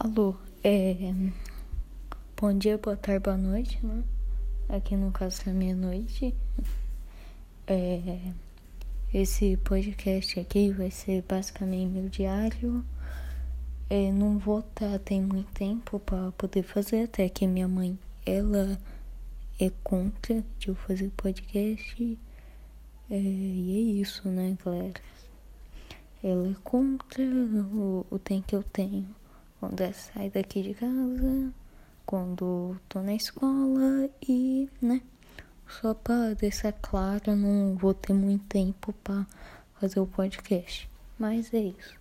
Alô, é. Bom dia, boa tarde, boa noite, né? Aqui no caso é meia-noite. É. Esse podcast aqui vai ser basicamente meu diário. É, não vou estar tem muito tempo para poder fazer, até que minha mãe, ela é contra de eu fazer podcast. É, e é isso, né, galera? Ela é contra o, o tempo que eu tenho quando eu saio daqui de casa, quando tô na escola e, né? Só pra deixar claro, não vou ter muito tempo pra fazer o podcast. Mas é isso.